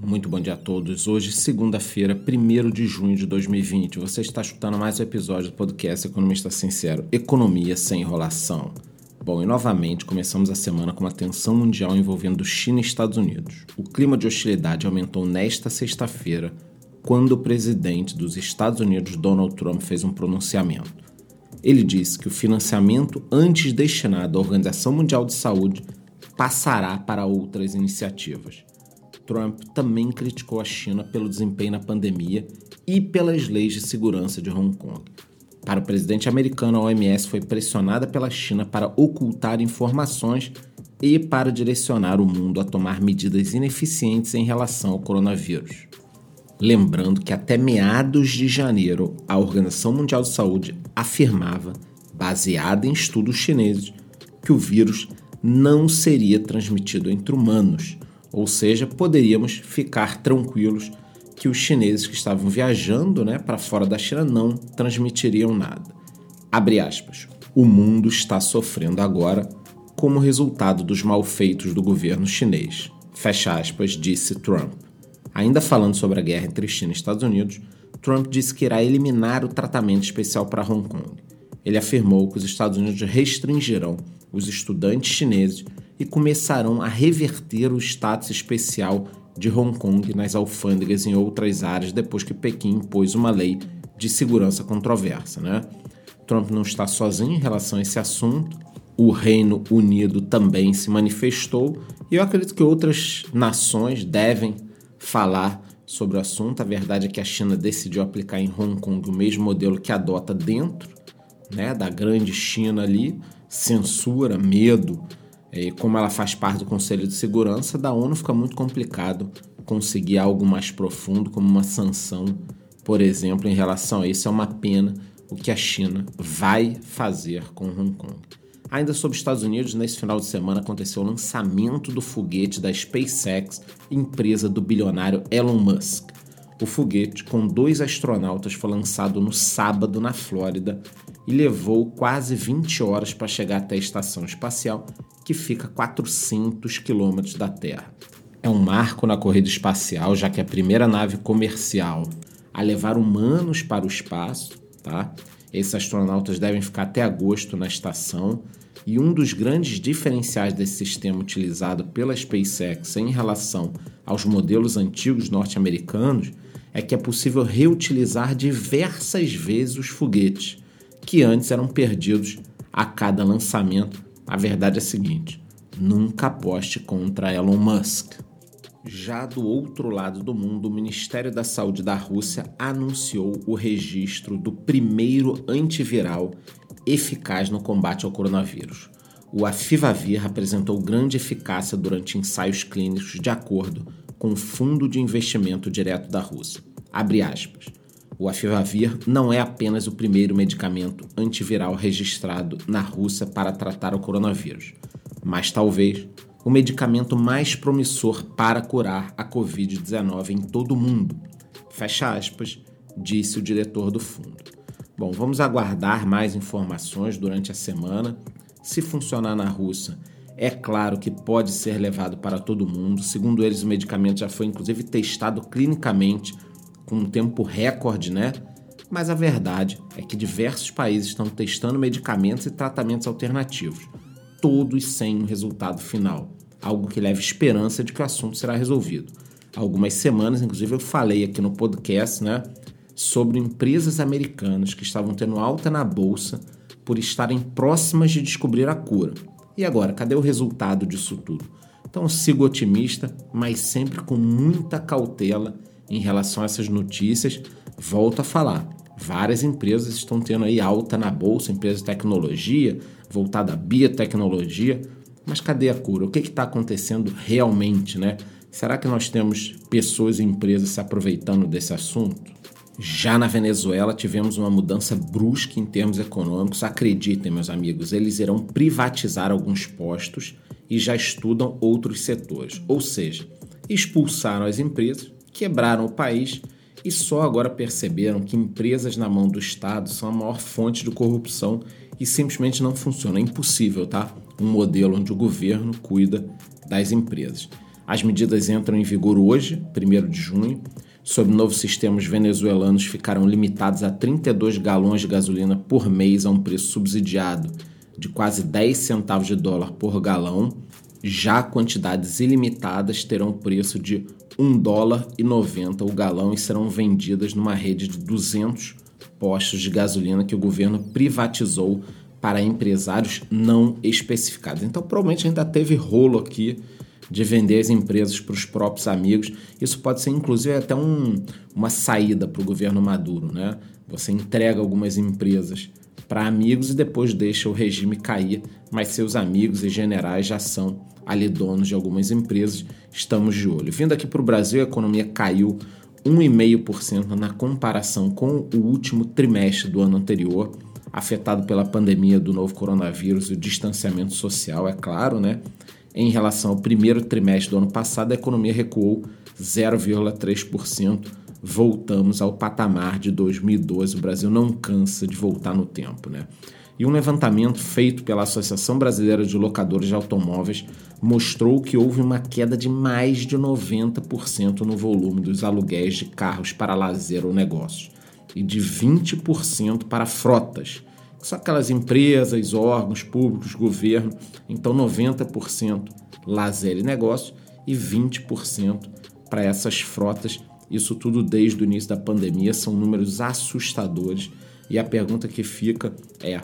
Muito bom dia a todos. Hoje, segunda-feira, 1 de junho de 2020. Você está escutando mais um episódio do podcast Economista Sincero Economia sem enrolação. Bom, e novamente começamos a semana com uma tensão mundial envolvendo China e Estados Unidos. O clima de hostilidade aumentou nesta sexta-feira, quando o presidente dos Estados Unidos, Donald Trump, fez um pronunciamento. Ele disse que o financiamento antes destinado à Organização Mundial de Saúde passará para outras iniciativas. Trump também criticou a China pelo desempenho na pandemia e pelas leis de segurança de Hong Kong. Para o presidente americano, a OMS foi pressionada pela China para ocultar informações e para direcionar o mundo a tomar medidas ineficientes em relação ao coronavírus. Lembrando que até meados de janeiro, a Organização Mundial de Saúde afirmava, baseada em estudos chineses, que o vírus não seria transmitido entre humanos, ou seja, poderíamos ficar tranquilos que os chineses que estavam viajando né, para fora da China não transmitiriam nada. Abre aspas. O mundo está sofrendo agora como resultado dos malfeitos do governo chinês. Fecha aspas, disse Trump. Ainda falando sobre a guerra entre China e Estados Unidos, Trump disse que irá eliminar o tratamento especial para Hong Kong. Ele afirmou que os Estados Unidos restringirão os estudantes chineses e começarão a reverter o status especial de Hong Kong nas alfândegas em outras áreas depois que Pequim impôs uma lei de segurança controversa. Né? Trump não está sozinho em relação a esse assunto. O Reino Unido também se manifestou e eu acredito que outras nações devem falar sobre o assunto. A verdade é que a China decidiu aplicar em Hong Kong o mesmo modelo que adota dentro né, da grande China ali, censura, medo, e como ela faz parte do Conselho de Segurança da ONU, fica muito complicado conseguir algo mais profundo, como uma sanção, por exemplo, em relação a isso. É uma pena o que a China vai fazer com Hong Kong. Ainda sobre os Estados Unidos, nesse final de semana aconteceu o lançamento do foguete da SpaceX, empresa do bilionário Elon Musk. O foguete, com dois astronautas, foi lançado no sábado na Flórida e levou quase 20 horas para chegar até a estação espacial, que fica a 400 quilômetros da Terra. É um marco na corrida espacial, já que é a primeira nave comercial a levar humanos para o espaço, tá? Esses astronautas devem ficar até agosto na estação. E um dos grandes diferenciais desse sistema utilizado pela SpaceX em relação aos modelos antigos norte-americanos é que é possível reutilizar diversas vezes os foguetes que antes eram perdidos a cada lançamento. A verdade é a seguinte: nunca aposte contra Elon Musk. Já do outro lado do mundo, o Ministério da Saúde da Rússia anunciou o registro do primeiro antiviral eficaz no combate ao coronavírus. O Afivavir apresentou grande eficácia durante ensaios clínicos de acordo com o Fundo de Investimento Direto da Rússia. Abre aspas. O Afivavir não é apenas o primeiro medicamento antiviral registrado na Rússia para tratar o coronavírus, mas talvez o medicamento mais promissor para curar a Covid-19 em todo o mundo. Fecha aspas, disse o diretor do fundo. Bom, vamos aguardar mais informações durante a semana. Se funcionar na Rússia, é claro que pode ser levado para todo mundo. Segundo eles, o medicamento já foi inclusive testado clinicamente com um tempo recorde, né? Mas a verdade é que diversos países estão testando medicamentos e tratamentos alternativos, todos sem um resultado final, algo que leva esperança de que o assunto será resolvido. Há algumas semanas, inclusive, eu falei aqui no podcast, né, sobre empresas americanas que estavam tendo alta na bolsa por estarem próximas de descobrir a cura. E agora, cadê o resultado disso tudo? Então, sigo otimista, mas sempre com muita cautela em relação a essas notícias. Volto a falar, várias empresas estão tendo aí alta na bolsa, empresas de tecnologia, voltada à biotecnologia. Mas cadê a cura? O que está acontecendo realmente, né? Será que nós temos pessoas e empresas se aproveitando desse assunto? Já na Venezuela tivemos uma mudança brusca em termos econômicos. Acreditem, meus amigos, eles irão privatizar alguns postos e já estudam outros setores. Ou seja, expulsaram as empresas quebraram o país e só agora perceberam que empresas na mão do Estado são a maior fonte de corrupção e simplesmente não funciona. É impossível, tá? Um modelo onde o governo cuida das empresas. As medidas entram em vigor hoje, 1 de junho. Sob o novo sistema, os venezuelanos ficaram limitados a 32 galões de gasolina por mês a um preço subsidiado de quase 10 centavos de dólar por galão. Já quantidades ilimitadas terão preço de 1 dólar e 90 o galão e serão vendidas numa rede de 200 postos de gasolina que o governo privatizou para empresários não especificados. Então, provavelmente ainda teve rolo aqui de vender as empresas para os próprios amigos. Isso pode ser, inclusive, até um, uma saída para o governo Maduro. Né? Você entrega algumas empresas para amigos e depois deixa o regime cair, mas seus amigos e generais já são ali donos de algumas empresas. Estamos de olho. Vindo aqui para o Brasil, a economia caiu 1,5% na comparação com o último trimestre do ano anterior, afetado pela pandemia do novo coronavírus e o distanciamento social, é claro, né? Em relação ao primeiro trimestre do ano passado, a economia recuou 0,3%. Voltamos ao patamar de 2012. O Brasil não cansa de voltar no tempo, né? E um levantamento feito pela Associação Brasileira de Locadores de Automóveis mostrou que houve uma queda de mais de 90% no volume dos aluguéis de carros para lazer ou negócios e de 20% para frotas, que são aquelas empresas, órgãos públicos, governo. Então, 90% lazer e negócio e 20% para essas frotas. Isso tudo desde o início da pandemia são números assustadores. E a pergunta que fica é: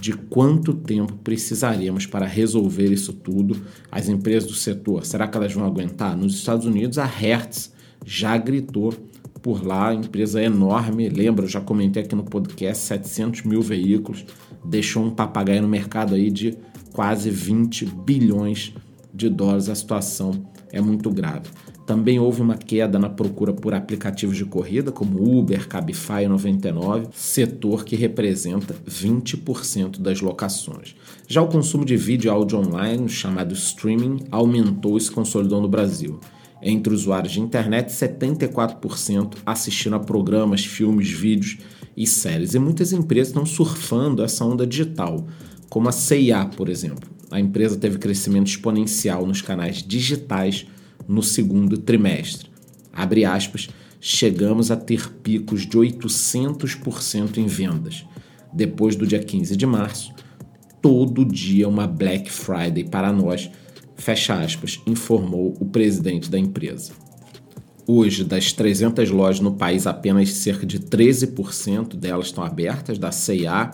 de quanto tempo precisaremos para resolver isso tudo? As empresas do setor, será que elas vão aguentar? Nos Estados Unidos, a Hertz já gritou por lá, empresa enorme, lembra, eu já comentei aqui no podcast, 700 mil veículos, deixou um papagaio no mercado aí de quase 20 bilhões de dólares, a situação é muito grave. Também houve uma queda na procura por aplicativos de corrida, como Uber, Cabify e 99, setor que representa 20% das locações. Já o consumo de vídeo e áudio online, chamado streaming, aumentou e se consolidou no Brasil. Entre usuários de internet, 74% assistindo a programas, filmes, vídeos e séries. E muitas empresas estão surfando essa onda digital, como a CIA, por exemplo. A empresa teve crescimento exponencial nos canais digitais no segundo trimestre. Abre aspas, chegamos a ter picos de 800% em vendas. Depois do dia 15 de março, todo dia uma Black Friday para nós, fecha aspas, informou o presidente da empresa. Hoje, das 300 lojas no país, apenas cerca de 13% delas estão abertas, da CIA.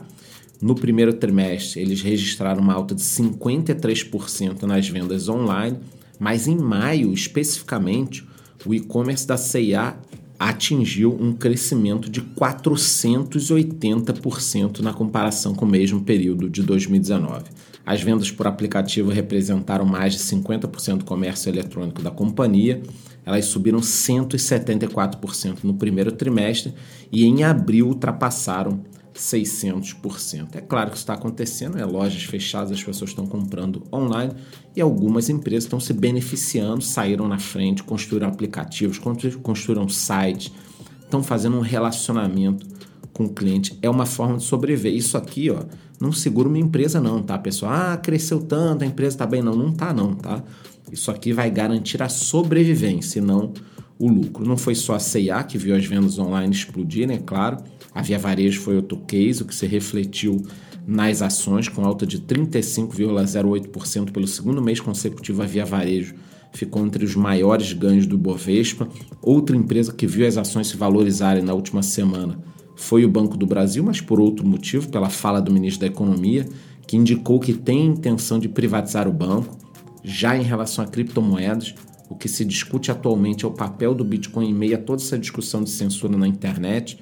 No primeiro trimestre, eles registraram uma alta de 53% nas vendas online mas em maio, especificamente, o e-commerce da CIA atingiu um crescimento de 480% na comparação com o mesmo período de 2019. As vendas por aplicativo representaram mais de 50% do comércio eletrônico da companhia. Elas subiram 174% no primeiro trimestre e em abril ultrapassaram 600%. É claro que isso está acontecendo, é lojas fechadas, as pessoas estão comprando online e algumas empresas estão se beneficiando, saíram na frente, construíram aplicativos, construíram sites, estão fazendo um relacionamento com o cliente. É uma forma de sobreviver. Isso aqui, ó, não segura uma empresa não, tá, pessoal? Ah, cresceu tanto, a empresa está bem. Não, não tá não, tá? Isso aqui vai garantir a sobrevivência não o lucro. Não foi só a C&A que viu as vendas online explodirem, é claro, a Via Varejo foi outro case, o que se refletiu nas ações, com alta de 35,08% pelo segundo mês consecutivo. A Via Varejo ficou entre os maiores ganhos do Bovespa. Outra empresa que viu as ações se valorizarem na última semana foi o Banco do Brasil, mas por outro motivo, pela fala do ministro da Economia, que indicou que tem intenção de privatizar o banco. Já em relação a criptomoedas, o que se discute atualmente é o papel do Bitcoin em meio a toda essa discussão de censura na internet.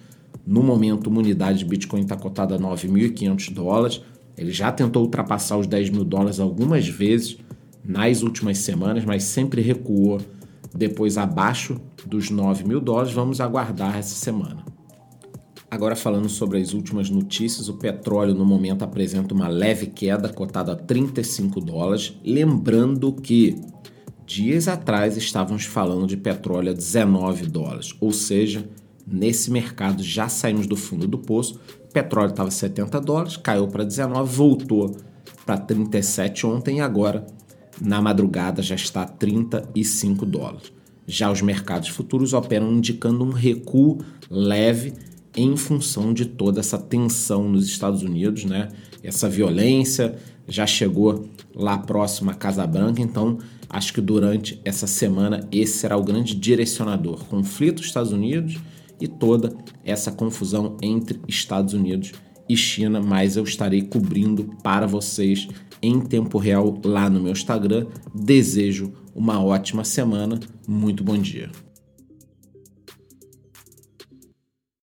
No momento, uma unidade de Bitcoin está cotada a 9.500 dólares. Ele já tentou ultrapassar os 10 mil dólares algumas vezes nas últimas semanas, mas sempre recuou depois abaixo dos 9 mil dólares. Vamos aguardar essa semana. Agora falando sobre as últimas notícias, o petróleo no momento apresenta uma leve queda, cotada a 35 dólares. Lembrando que dias atrás estávamos falando de petróleo a 19 dólares, ou seja, Nesse mercado já saímos do fundo do poço. Petróleo estava 70 dólares, caiu para 19, voltou para 37 ontem e agora na madrugada já está a 35 dólares. Já os mercados futuros operam indicando um recuo leve em função de toda essa tensão nos Estados Unidos, né? Essa violência já chegou lá próximo à Casa Branca, então acho que durante essa semana esse será o grande direcionador. Conflito dos Estados Unidos e toda essa confusão entre Estados Unidos e China, mas eu estarei cobrindo para vocês em tempo real lá no meu Instagram. Desejo uma ótima semana, muito bom dia.